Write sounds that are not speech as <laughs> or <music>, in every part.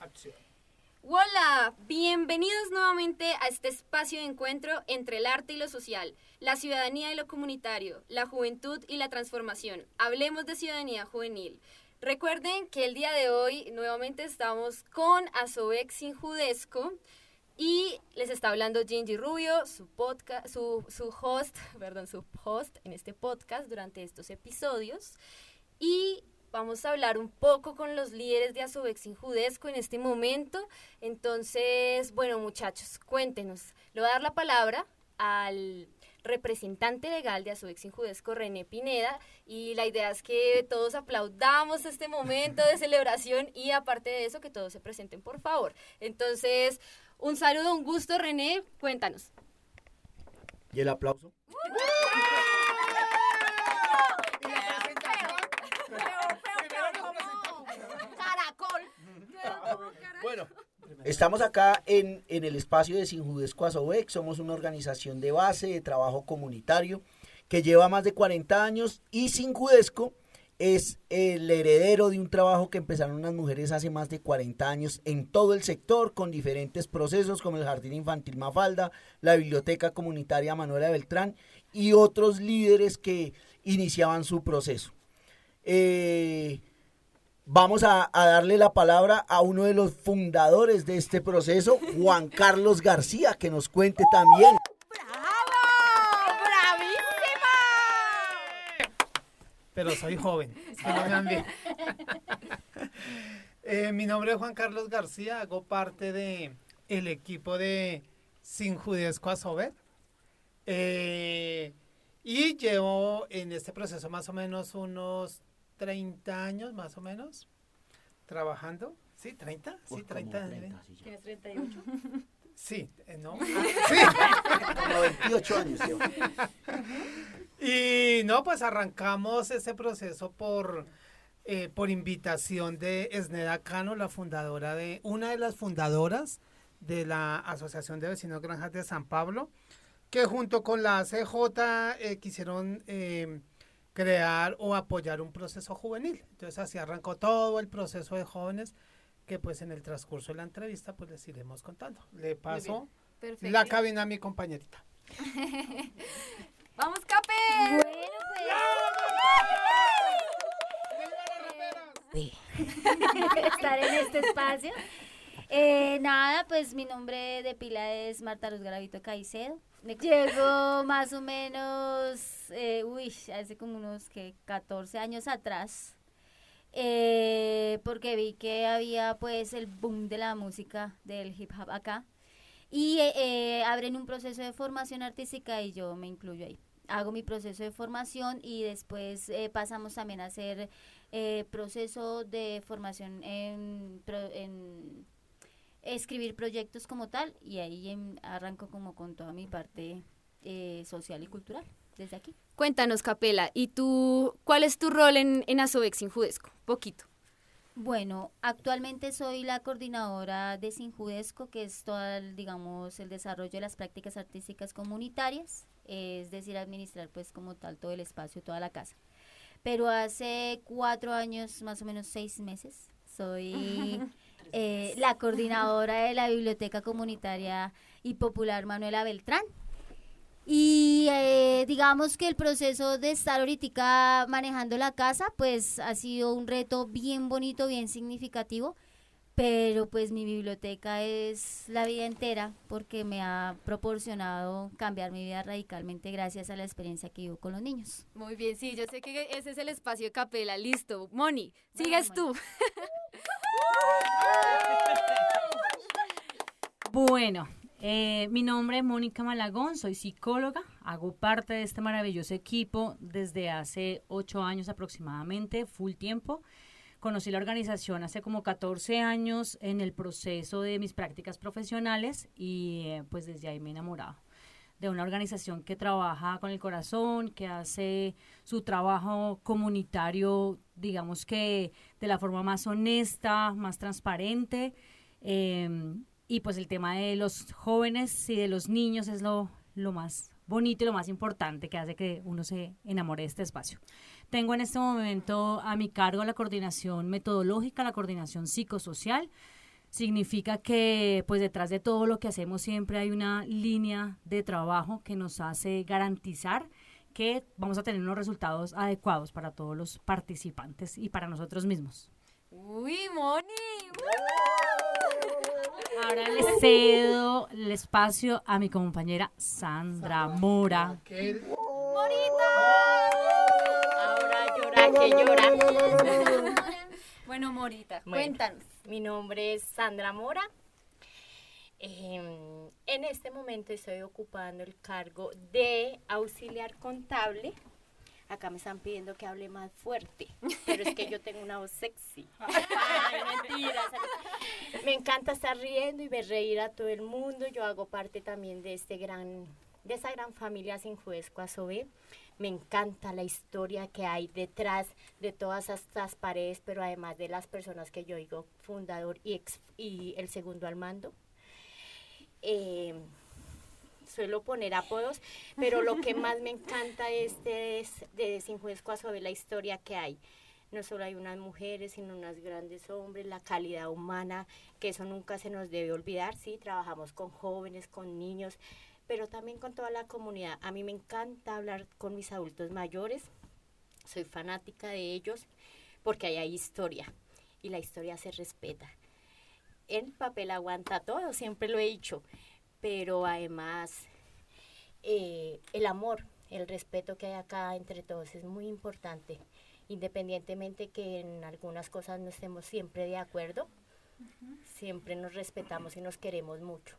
Acción. Hola, bienvenidos nuevamente a este espacio de encuentro entre el arte y lo social, la ciudadanía y lo comunitario, la juventud y la transformación. Hablemos de ciudadanía juvenil. Recuerden que el día de hoy nuevamente estamos con Asobex Judesco y les está hablando Gingy Rubio, su podcast, su, su host, <laughs> perdón, su host en este podcast durante estos episodios. Y vamos a hablar un poco con los líderes de Asobexin Judesco en este momento. Entonces, bueno, muchachos, cuéntenos. Le voy a dar la palabra al representante legal de Asobexin Judesco, René Pineda, y la idea es que todos aplaudamos este momento de celebración y aparte de eso, que todos se presenten, por favor. Entonces, un saludo, un gusto, René, cuéntanos. ¿Y el aplauso? Bueno, estamos acá en, en el espacio de Sinjudesco Asobec. Somos una organización de base de trabajo comunitario que lleva más de 40 años y Sinjudesco es el heredero de un trabajo que empezaron unas mujeres hace más de 40 años en todo el sector con diferentes procesos como el Jardín Infantil Mafalda, la Biblioteca Comunitaria Manuela Beltrán y otros líderes que iniciaban su proceso. Eh, Vamos a, darle la palabra a uno de los fundadores de este proceso, Juan Carlos García, que nos cuente también. ¡Bravo! ¡Bravísima! Pero soy joven, me <laughs> eh, mi nombre es Juan Carlos García, hago parte de el equipo de Sin Judesco a Sober. Eh, y llevo en este proceso más o menos unos 30 años más o menos trabajando. ¿Sí? ¿30? Sí, 30. ¿Tienes 38? Sí, eh, ¿no? <laughs> Sí. <laughs> Como 28 años. Y no, pues arrancamos ese proceso por, eh, por invitación de Esneda Cano, la fundadora de, una de las fundadoras de la Asociación de Vecinos Granjas de San Pablo, que junto con la CJ eh, quisieron crear o apoyar un proceso juvenil. Entonces así arrancó todo el proceso de jóvenes que pues en el transcurso de la entrevista pues les iremos contando. Le paso la cabina a mi compañerita. <laughs> ¡Vamos, Cape! Bueno, pues... <laughs> Estar en este espacio. Eh, nada, pues mi nombre de pila es Marta Luz Garavito Caicedo. Llego más o menos, eh, uy, hace como unos que 14 años atrás, eh, porque vi que había pues el boom de la música del hip hop acá y eh, abren un proceso de formación artística y yo me incluyo ahí. Hago mi proceso de formación y después pasamos también a hacer proceso de formación en, en escribir proyectos como tal y ahí em, arranco como con toda mi parte eh, social y cultural desde aquí. Cuéntanos, Capela, ¿y tú cuál es tu rol en, en Asobex Sinjudesco? Poquito. Bueno, actualmente soy la coordinadora de Sinjudesco, que es todo, el, digamos, el desarrollo de las prácticas artísticas comunitarias, es decir, administrar pues como tal todo el espacio, toda la casa. Pero hace cuatro años, más o menos seis meses, soy <laughs> Eh, la coordinadora de la Biblioteca Comunitaria y Popular Manuela Beltrán. Y eh, digamos que el proceso de estar ahorita manejando la casa, pues ha sido un reto bien bonito, bien significativo, pero pues mi biblioteca es la vida entera porque me ha proporcionado cambiar mi vida radicalmente gracias a la experiencia que vivo con los niños. Muy bien, sí, yo sé que ese es el espacio de capela, listo. Moni, sigues tú. <laughs> Bueno, eh, mi nombre es Mónica Malagón, soy psicóloga, hago parte de este maravilloso equipo desde hace ocho años aproximadamente, full tiempo. Conocí la organización hace como 14 años en el proceso de mis prácticas profesionales y eh, pues desde ahí me he enamorado de una organización que trabaja con el corazón, que hace su trabajo comunitario, digamos que de la forma más honesta, más transparente. Em, y pues el tema de los jóvenes y de los niños es lo, lo más bonito y lo más importante que hace que uno se enamore de este espacio. Tengo en este momento a mi cargo la coordinación metodológica, la coordinación psicosocial, significa que pues detrás de todo lo que hacemos siempre hay una línea de trabajo que nos hace garantizar que vamos a tener unos resultados adecuados para todos los participantes y para nosotros mismos. Uy, Moni. Ahora le cedo el espacio a mi compañera Sandra Mora. Llora que llora. Bueno, Morita, Bueno. cuéntanos. Mi nombre es Sandra Mora. Em, en este momento estoy ocupando el cargo de auxiliar contable. Acá me están pidiendo que hable más fuerte, pero es que yo tengo una voz sexy. <laughs> Ay, mentiras. Me encanta estar riendo y ver reír a todo el mundo. Yo hago parte también de este gran, de esa gran familia Sin Juez Cuasobe. Me encanta la historia que hay detrás de todas estas paredes, pero además de las personas que yo digo, fundador y, ex, y el segundo al mando. Eh, suelo poner apodos, pero lo que más me encanta es de, de Sin Juez Cuasobe, la historia que hay. No solo hay unas mujeres, sino unos grandes hombres, la calidad humana, que eso nunca se nos debe olvidar, sí, trabajamos con jóvenes, con niños, pero también con toda la comunidad. A mí me encanta hablar con mis adultos mayores, soy fanática de ellos porque ahí hay historia y la historia se respeta. El papel aguanta todo, siempre lo he dicho, pero además eh, el amor, el respeto que hay acá entre todos es muy importante, independientemente que en algunas cosas no estemos siempre de acuerdo, siempre nos respetamos y nos queremos mucho.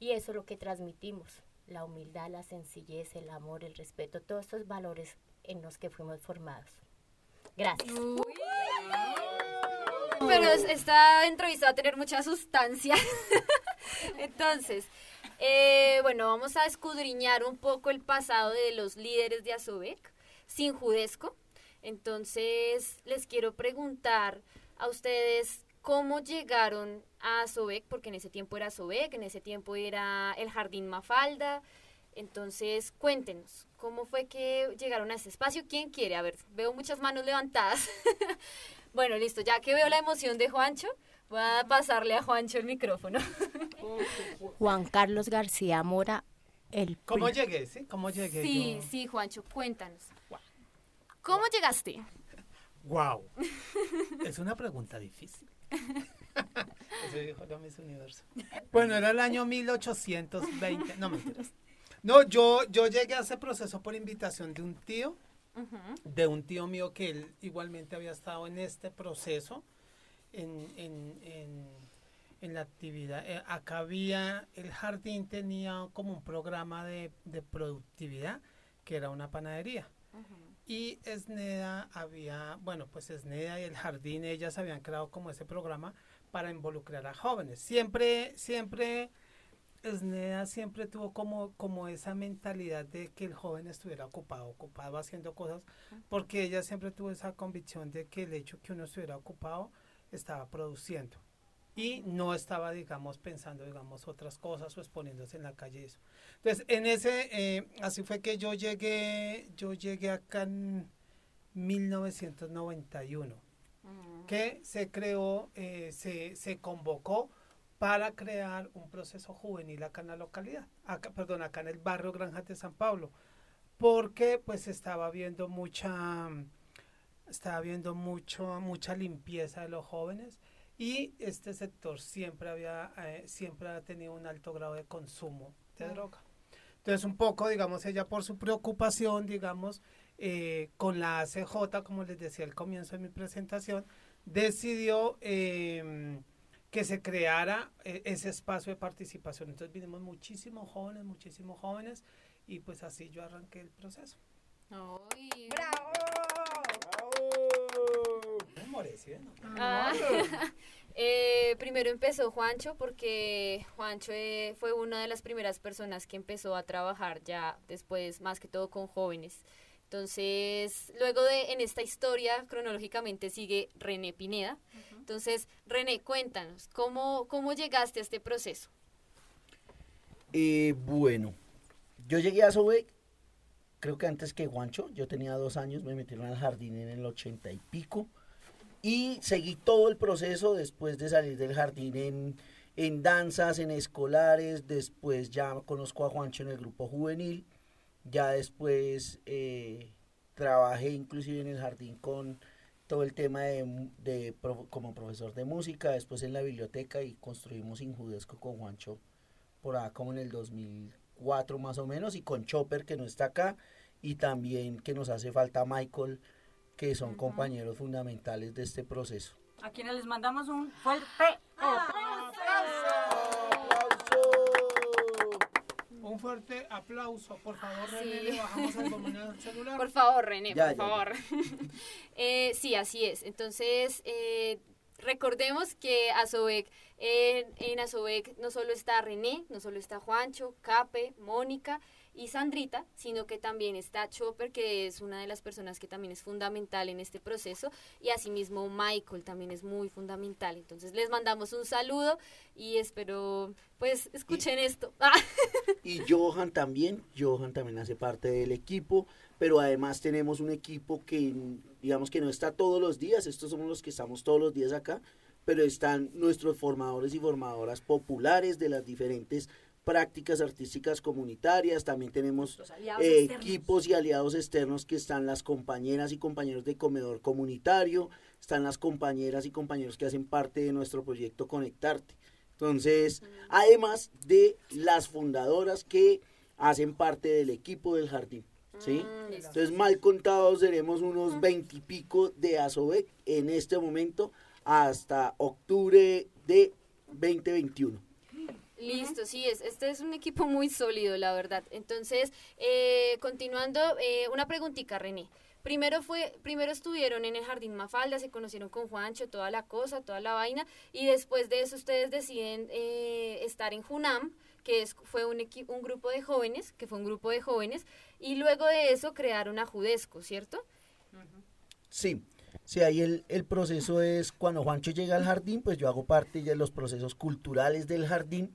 Y eso es lo que transmitimos, la humildad, la sencillez, el amor, el respeto, todos estos valores en los que fuimos formados. Gracias. Pero es- esta entrevista va a tener mucha sustancia. <laughs> Entonces, eh, bueno, vamos a escudriñar un poco el pasado de los líderes de Asobek sin judesco. Entonces, les quiero preguntar a ustedes cómo llegaron a Asobek, porque en ese tiempo era Asobek, en ese tiempo era el Jardín Mafalda. Entonces, cuéntenos, ¿cómo fue que llegaron a este espacio? ¿Quién quiere? A ver, veo muchas manos levantadas. <laughs> bueno, listo, ya que veo la emoción de Juancho, voy a pasarle a Juancho el micrófono. <laughs> Juan Carlos García Mora, el ¿Cómo llegué? ¿Sí? ¿Cómo llegué? Sí, yo? sí, Juancho, cuéntanos. ¿Cómo llegaste? Wow. Es una pregunta difícil. Eso dijo la Miss Universo. Bueno, era el año 1820. No mentiras. <laughs> No, yo, yo llegué a ese proceso por invitación de un tío, de un tío mío que él igualmente había estado en este proceso, en, en, en, en la actividad. Eh, acá había, el jardín tenía como un programa de, de productividad, que era una panadería. Y Esneda había, bueno, pues Esneda y el jardín, ellas habían creado como ese programa para involucrar a jóvenes. Siempre, siempre, Esneda siempre tuvo como, como esa mentalidad de que el joven estuviera ocupado, ocupado haciendo cosas, porque ella siempre tuvo esa convicción de que el hecho que uno estuviera ocupado estaba produciendo y no estaba, digamos, pensando, digamos, otras cosas o exponiéndose en la calle eso. Entonces, en ese, eh, así fue que yo llegué, yo llegué acá en 1991, que se creó, eh, se, se convocó para crear un proceso juvenil acá en la localidad, acá, perdón, acá en el barrio Granjas de San Pablo, porque pues estaba viendo mucha, estaba viendo mucho, mucha limpieza de los jóvenes y este sector siempre había, eh, siempre ha tenido un alto grado de consumo de droga. Entonces, un poco, digamos, ella por su preocupación, digamos, eh, con la ACJ, como les decía al comienzo de mi presentación, decidió eh, que se creara eh, ese espacio de participación. Entonces, vinimos muchísimos jóvenes, muchísimos jóvenes, y pues así yo arranqué el proceso. Ay, Ah, <laughs> eh, primero empezó Juancho porque Juancho eh, fue una de las primeras personas que empezó a trabajar ya después más que todo con jóvenes. Entonces, luego de en esta historia cronológicamente sigue René Pineda. Entonces, René, cuéntanos, ¿cómo, cómo llegaste a este proceso? Eh, bueno, yo llegué a Sobec, creo que antes que Juancho, yo tenía dos años, me metieron al jardín en el ochenta y pico. Y seguí todo el proceso después de salir del jardín en, en danzas, en escolares, después ya conozco a Juancho en el grupo juvenil, ya después eh, trabajé inclusive en el jardín con todo el tema de, de como profesor de música, después en la biblioteca y construimos Injudesco con Juancho por acá como en el 2004 más o menos y con Chopper que no está acá y también que nos hace falta Michael que son compañeros fundamentales de este proceso. A quienes les mandamos un fuerte aplauso. Un fuerte aplauso, por favor, René, le bajamos el volumen del celular. Por favor, René, por favor. <laughs> eh, sí, así es. Entonces, eh, recordemos que Asobec, en, en Asobec no solo está René, no solo está Juancho, Cape, Mónica, y Sandrita, sino que también está Chopper, que es una de las personas que también es fundamental en este proceso, y asimismo Michael también es muy fundamental. Entonces les mandamos un saludo y espero pues escuchen esto. <laughs> <laughs> y Johan también, Johan también hace parte del equipo, pero además tenemos un equipo que digamos que no está todos los días, estos somos los que estamos todos los días acá, pero están nuestros formadores y formadoras populares de las diferentes prácticas artísticas comunitarias, también tenemos eh, equipos y aliados externos que están las compañeras y compañeros de comedor comunitario, están las compañeras y compañeros que hacen parte de nuestro proyecto Conectarte. Entonces, además de las fundadoras que hacen parte del equipo del jardín. ¿sí? Mm, Entonces, mal contados, seremos unos veintipico de ASOBEC en este momento hasta octubre de 2021. Listo, sí, es, este es un equipo <laughs> muy sólido, la verdad. Entonces, eh, continuando, eh, una preguntita, René. Primero fue, primero estuvieron en el Jardín Mafalda, se conocieron con Juancho, toda la cosa, toda la vaina, y después de eso ustedes deciden eh, estar en Junam, que es, fue un, un grupo de jóvenes, que fue un grupo de jóvenes, y luego de eso crearon a Judesco, ¿cierto? Sí, Sí, ahí el, el, proceso es cuando Juancho llega al jardín, pues yo hago parte de los procesos culturales del jardín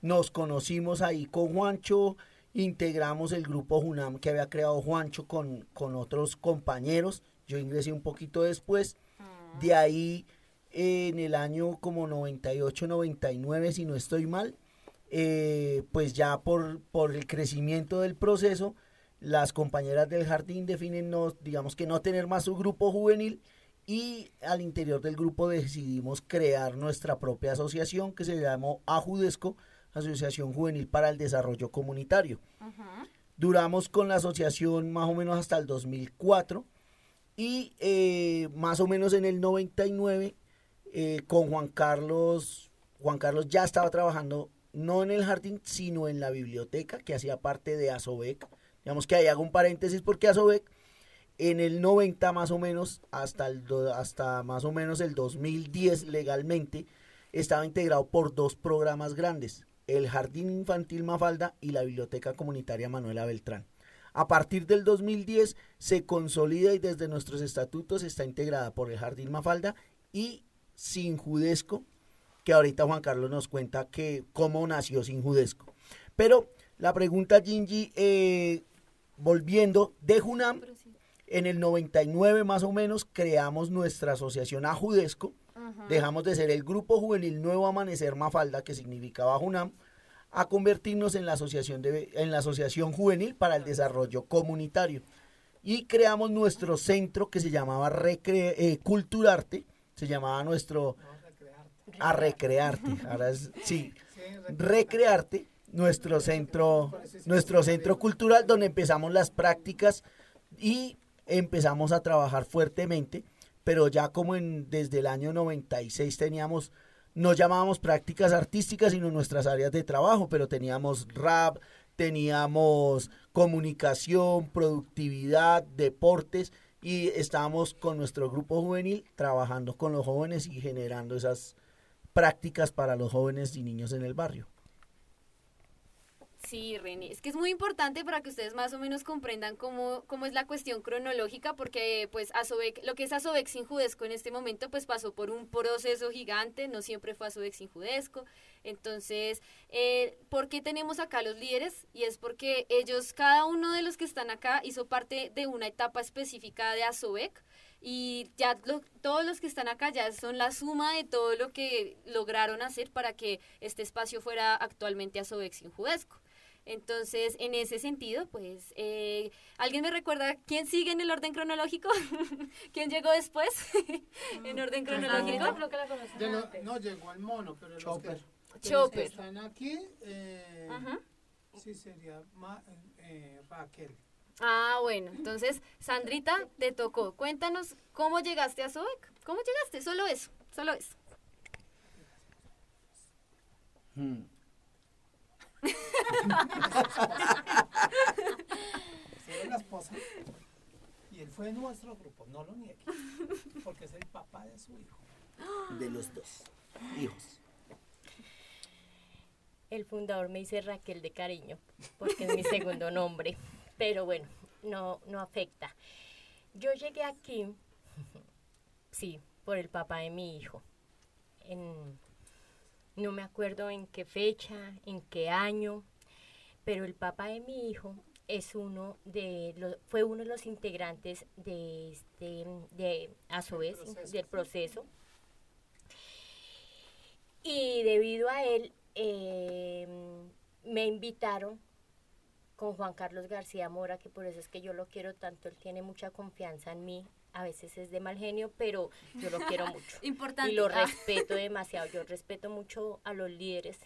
nos conocimos ahí con Juancho, integramos el grupo Junam que había creado Juancho con, con otros compañeros. Yo ingresé un poquito después. Ah. De ahí, en el año como 98, 99, si no estoy mal, eh, pues ya por, por el crecimiento del proceso, las compañeras del jardín definen, no, digamos que no tener más su grupo juvenil y al interior del grupo decidimos crear nuestra propia asociación que se llamó Ajudesco, Asociación Juvenil para el Desarrollo Comunitario. Duramos con la asociación más o menos hasta el 2004 y eh, más o menos en el 99 eh, con Juan Carlos, Juan Carlos ya estaba trabajando no en el jardín, sino en la biblioteca que hacía parte de Asobec. Digamos que ahí hago un paréntesis porque Asobec en el 90 más o menos hasta el hasta más o menos el 2010 legalmente estaba integrado por dos programas grandes el Jardín Infantil Mafalda y la Biblioteca Comunitaria Manuela Beltrán. A partir del 2010 se consolida y desde nuestros estatutos está integrada por el Jardín Mafalda y Sin Judesco, que ahorita Juan Carlos nos cuenta que cómo nació Sin Judesco. Pero la pregunta, Gingy, eh, volviendo de Junam, en el 99 más o menos creamos nuestra asociación a Judesco, Dejamos de ser el grupo juvenil Nuevo Amanecer Mafalda, que significaba Junam, a convertirnos en la asociación, de, en la asociación juvenil para el desarrollo comunitario. Y creamos nuestro centro que se llamaba Recre eh, Culturarte, se llamaba nuestro... A recrearte, ahora sí, <laughs> recrearte, nuestro centro, nuestro centro cultural donde empezamos las prácticas y empezamos a trabajar fuertemente pero ya como en, desde el año 96 teníamos, no llamábamos prácticas artísticas, sino nuestras áreas de trabajo, pero teníamos rap, teníamos comunicación, productividad, deportes y estábamos con nuestro grupo juvenil trabajando con los jóvenes y generando esas prácticas para los jóvenes y niños en el barrio. Sí, René, es que es muy importante para que ustedes más o menos comprendan cómo, cómo es la cuestión cronológica, porque pues Asobec, lo que es Asobec sin Judesco en este momento pues pasó por un proceso gigante, no siempre fue Asobec sin Judesco, entonces, eh, ¿por qué tenemos acá los líderes? Y es porque ellos, cada uno de los que están acá hizo parte de una etapa específica de Asobec, y ya lo- todos los que están acá ya son la suma de todo lo que lograron hacer para que este espacio fuera actualmente Asobex Judesco. Entonces, en ese sentido, pues, eh, ¿alguien me recuerda quién sigue en el orden cronológico? <laughs> ¿Quién llegó después <laughs> en orden cronológico? Ya no, no llegó el mono, pero los que, Chopper. los que Chopper. están aquí, eh, Ajá. sí sería Ma- eh, Raquel. Ah, bueno, entonces, Sandrita, te tocó. Cuéntanos cómo llegaste a Sobec. ¿Cómo llegaste? Solo eso, solo eso. Hmm. <laughs> Fue la esposa. Y él fue de nuestro grupo, no lo niegue. Porque es el papá de su hijo. De los dos hijos. El fundador me dice Raquel de cariño, porque es mi segundo nombre. Pero bueno, no, no afecta. Yo llegué aquí, sí, por el papá de mi hijo. En, no me acuerdo en qué fecha, en qué año, pero el papá de mi hijo es uno de los, fue uno de los integrantes de este de proceso. del proceso. Y debido a él, eh, me invitaron con Juan Carlos García Mora, que por eso es que yo lo quiero tanto, él tiene mucha confianza en mí, a veces es de mal genio, pero yo lo quiero <laughs> mucho. Importante. Y lo Ah. respeto demasiado, yo respeto mucho a los líderes,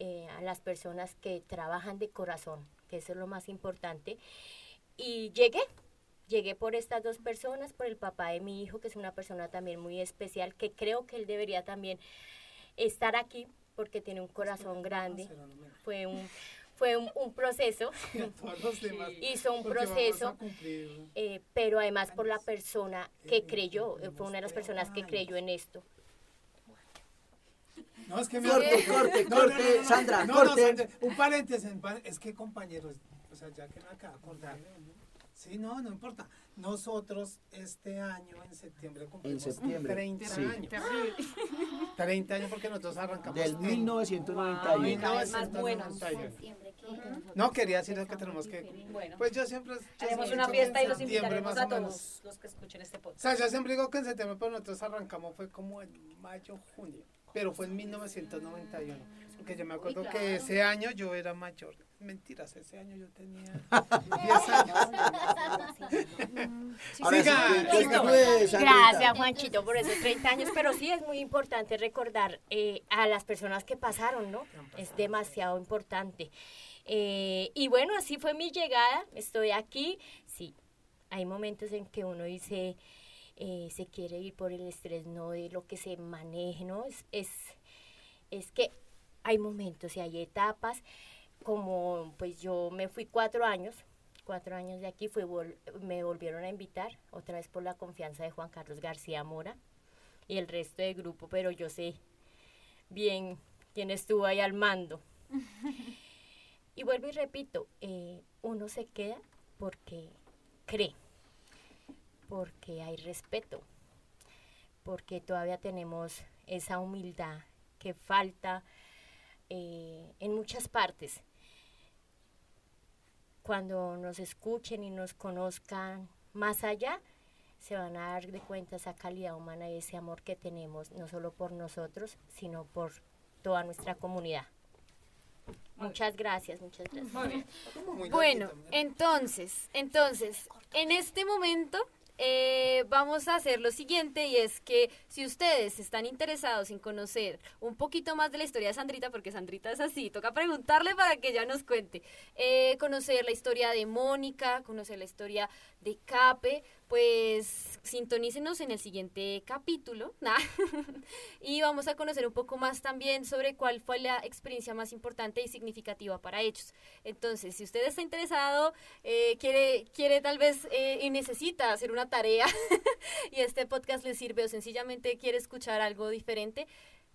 eh, a las personas que trabajan de corazón, que eso es lo más importante. Y llegué, llegué por estas dos personas, por el papá de mi hijo, que es una persona también muy especial, que creo que él debería también estar aquí porque tiene un corazón grande. Fue un, fue un, un proceso, Y <laughs> a todos los demás. hizo un proceso, cumplir. eh, pero además por la persona que creyó, eh, fue una de las personas que creyó en esto. No, es que me Corte, corte, No, no, no, corte, no, no. Sandra, No, no, corte. Sandra, un paréntesis, es que compañeros, o sea, ya que me acaba de acordar. Sí, no, no importa. Nosotros este año en septiembre cumplimos septiembre, 30 sí. años. 30 años porque nosotros arrancamos Del en 1991. cada vez más buenos. 1991. No, quería decir que tenemos que... Bueno, Pues yo siempre... yo haremos una fiesta y los invitaremos a o todos los que escuchen este O podcast. sea, yo siempre digo que en septiembre, pero nosotros arrancamos fue como en mayo, junio. Pero fue en 1991. Porque yo me acuerdo que ese año yo era mayor. Mentiras, ese año yo tenía <laughs> 10 años. Siga. Gracias, Juanchito, por esos 30 años, pero sí es muy importante recordar eh, a las personas que pasaron, ¿no? Es demasiado importante. Eh, y bueno, así fue mi llegada, estoy aquí, sí, hay momentos en que uno dice, eh, se quiere ir por el estrés, no de lo que se maneje, ¿no? Es, es, es que hay momentos y hay etapas, como pues yo me fui cuatro años, cuatro años de aquí, fui, vol- me volvieron a invitar, otra vez por la confianza de Juan Carlos García Mora y el resto del grupo, pero yo sé bien quién estuvo ahí al mando. <laughs> y vuelvo y repito, eh, uno se queda porque cree, porque hay respeto, porque todavía tenemos esa humildad que falta eh, en muchas partes. Cuando nos escuchen y nos conozcan más allá, se van a dar de cuenta esa calidad humana y ese amor que tenemos, no solo por nosotros, sino por toda nuestra comunidad. Muchas gracias, muchas gracias. Bueno, entonces, entonces, en este momento eh, vamos a hacer lo siguiente y es que si ustedes están interesados en conocer un poquito más de la historia de Sandrita, porque Sandrita es así, toca preguntarle para que ella nos cuente, eh, conocer la historia de Mónica, conocer la historia de Cape, pues sintonícenos en el siguiente capítulo nah, <laughs> y vamos a conocer un poco más también sobre cuál fue la experiencia más importante y significativa para ellos. Entonces, si usted está interesado, eh, quiere, quiere tal vez eh, y necesita hacer una tarea <laughs> y este podcast le sirve o sencillamente quiere escuchar algo diferente,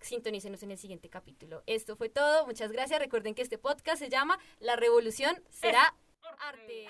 sintonícenos en el siguiente capítulo. Esto fue todo, muchas gracias. Recuerden que este podcast se llama La Revolución será arte.